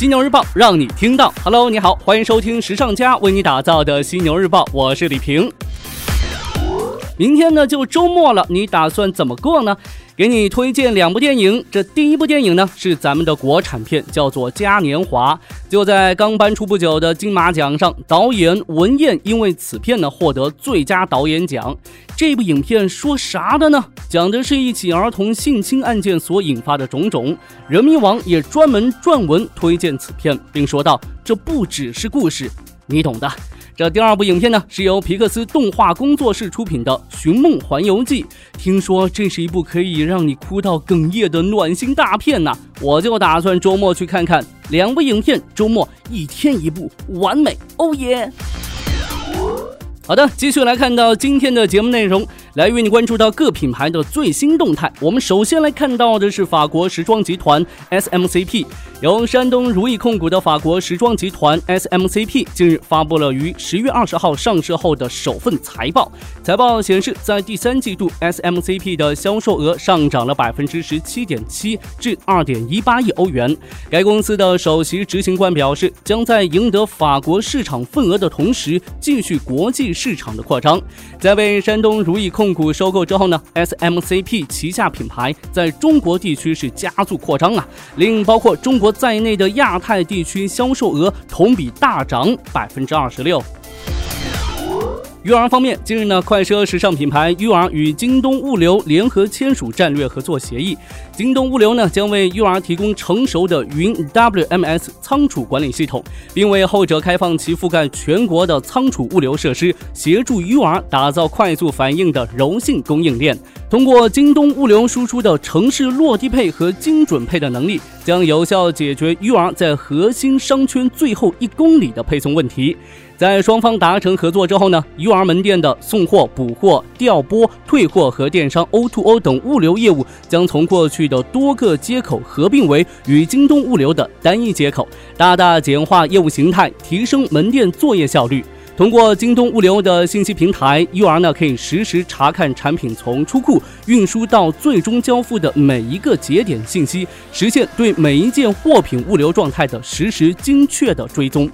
犀牛日报让你听到。Hello，你好，欢迎收听时尚家为你打造的犀牛日报，我是李平。明天呢就周末了，你打算怎么过呢？给你推荐两部电影。这第一部电影呢是咱们的国产片，叫做《嘉年华》。就在刚搬出不久的金马奖上，导演文彦因为此片呢获得最佳导演奖。这部影片说啥的呢？讲的是一起儿童性侵案件所引发的种种。人民网也专门撰文推荐此片，并说道：“这不只是故事，你懂的。”这第二部影片呢，是由皮克斯动画工作室出品的《寻梦环游记》。听说这是一部可以让你哭到哽咽的暖心大片呐，我就打算周末去看看。两部影片，周末一天一部，完美，哦耶！好的，继续来看到今天的节目内容。来为你关注到各品牌的最新动态。我们首先来看到的是法国时装集团 SMCP，由山东如意控股的法国时装集团 SMCP 近日发布了于十月二十号上市后的首份财报。财报显示，在第三季度，SMCP 的销售额上涨了百分之十七点七，至二点一八亿欧元。该公司的首席执行官表示，将在赢得法国市场份额的同时，继续国际市场的扩张。在为山东如意控控股收购之后呢，SMCP 旗下品牌在中国地区是加速扩张啊，另包括中国在内的亚太地区销售额同比大涨百分之二十六。育儿方面，近日呢，快车时尚品牌育儿与京东物流联合签署战略合作协议。京东物流呢，将为育儿提供成熟的云 WMS 仓储管理系统，并为后者开放其覆盖全国的仓储物流设施，协助育儿打造快速反应的柔性供应链。通过京东物流输出的城市落地配和精准配的能力，将有效解决育儿在核心商圈最后一公里的配送问题。在双方达成合作之后呢，育儿门店的送货、补货、调拨、退货和电商 O2O 等物流业务将从过去的多个接口合并为与京东物流的单一接口，大大简化业务形态，提升门店作业效率。通过京东物流的信息平台，育儿呢可以实时查看产品从出库、运输到最终交付的每一个节点信息，实现对每一件货品物流状态的实时精确的追踪。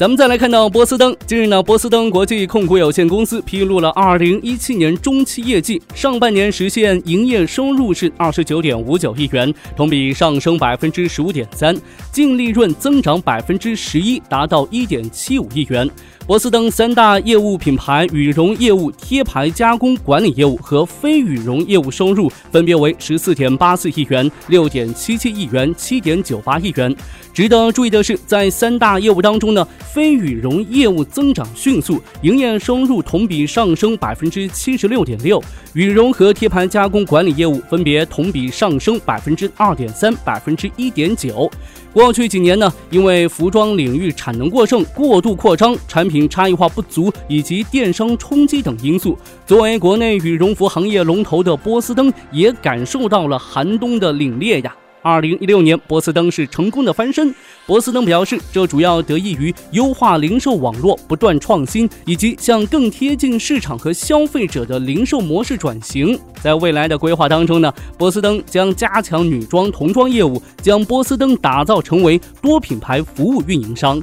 咱们再来看到波司登。近日呢，波司登国际控股有限公司披露了二零一七年中期业绩，上半年实现营业收入是二十九点五九亿元，同比上升百分之十五点三，净利润增长百分之十一，达到一点七五亿元。波司登三大业务品牌羽绒业务、贴牌加工管理业务和非羽绒业务收入分别为十四点八四亿元、六点七七亿元、七点九八亿元。值得注意的是，在三大业务当中呢。非羽绒业务增长迅速，营业收入同比上升百分之七十六点六；羽绒和贴牌加工管理业务分别同比上升百分之二点三、百分之一点九。过去几年呢，因为服装领域产能过剩、过度扩张、产品差异化不足以及电商冲击等因素，作为国内羽绒服行业龙头的波司登也感受到了寒冬的凛冽呀。二零一六年，波司登是成功的翻身。波司登表示，这主要得益于优化零售网络、不断创新，以及向更贴近市场和消费者的零售模式转型。在未来的规划当中呢，波司登将加强女装、童装业务，将波司登打造成为多品牌服务运营商。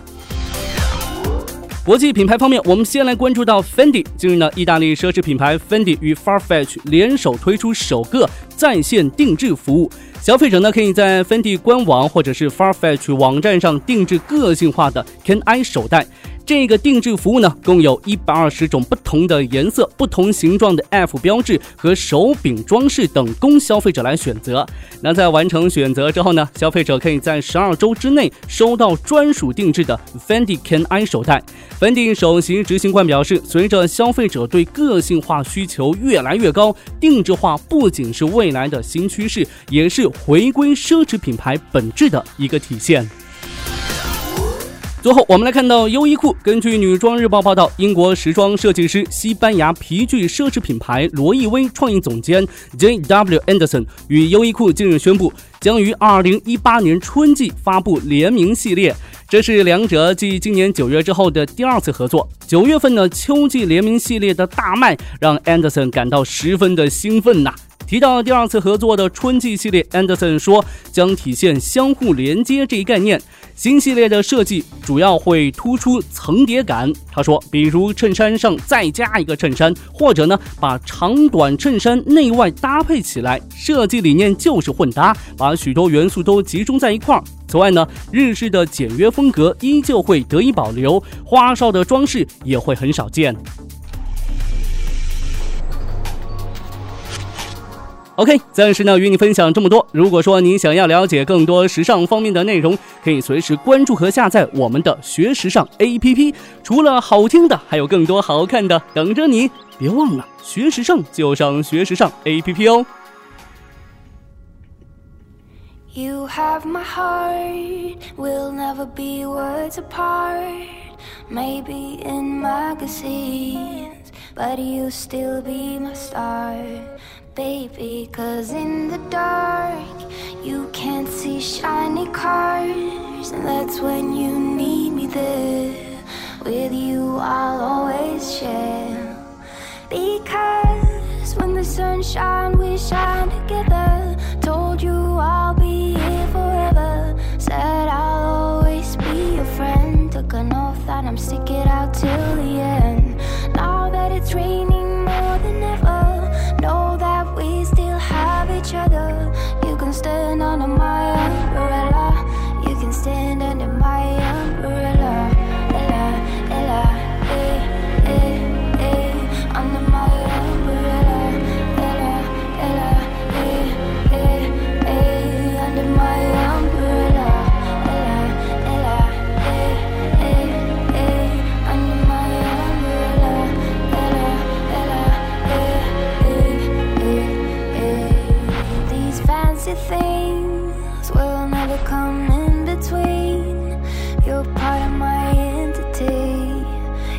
国际品牌方面，我们先来关注到 Fendi。近日呢，意大利奢侈品牌 Fendi 与 Farfetch 联手推出首个在线定制服务，消费者呢可以在 Fendi 官网或者是 Farfetch 网站上定制个性化的 Can I 手袋。这个定制服务呢，共有一百二十种不同的颜色、不同形状的 F 标志和手柄装饰等，供消费者来选择。那在完成选择之后呢，消费者可以在十二周之内收到专属定制的 Fendi Can I 手袋。Fendi 首席执行官表示，随着消费者对个性化需求越来越高，定制化不仅是未来的新趋势，也是回归奢侈品牌本质的一个体现。最后，我们来看到优衣库。根据女装日报报道，英国时装设计师、西班牙皮具奢侈品牌罗意威创意总监 J.W. Anderson 与优衣库近日宣布，将于二零一八年春季发布联名系列。这是两者继今年九月之后的第二次合作。九月份的，秋季联名系列的大卖让 Anderson 感到十分的兴奋呐。提到第二次合作的春季系列，Anderson 说将体现相互连接这一概念。新系列的设计主要会突出层叠感。他说，比如衬衫上再加一个衬衫，或者呢把长短衬衫内外搭配起来。设计理念就是混搭，把许多元素都集中在一块儿。此外呢，日式的简约风格依旧会得以保留，花哨的装饰也会很少见。OK，暂时呢与你分享这么多。如果说你想要了解更多时尚方面的内容，可以随时关注和下载我们的学时尚 APP。除了好听的，还有更多好看的等着你。别忘了学时尚就上学时尚 APP 哦。You have my heart, we'll never be words apart. Maybe in magazines, but you still be my star. Baby Cause in the dark you can't see shiny cars. And that's when you need me there With you I'll always share. Because when the sun shines we shine together. Told you I'll be here forever. Said I'll always be your friend. Took an oath that I'm sticking crazy things will never come in between. You're part of my entity,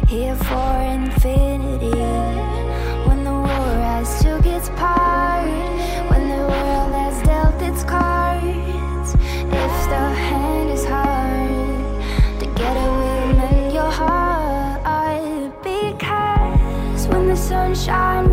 here for infinity. When the war has took its part, when the world has dealt its cards, if the hand is hard, together we'll mend your heart. Because when the sun shines.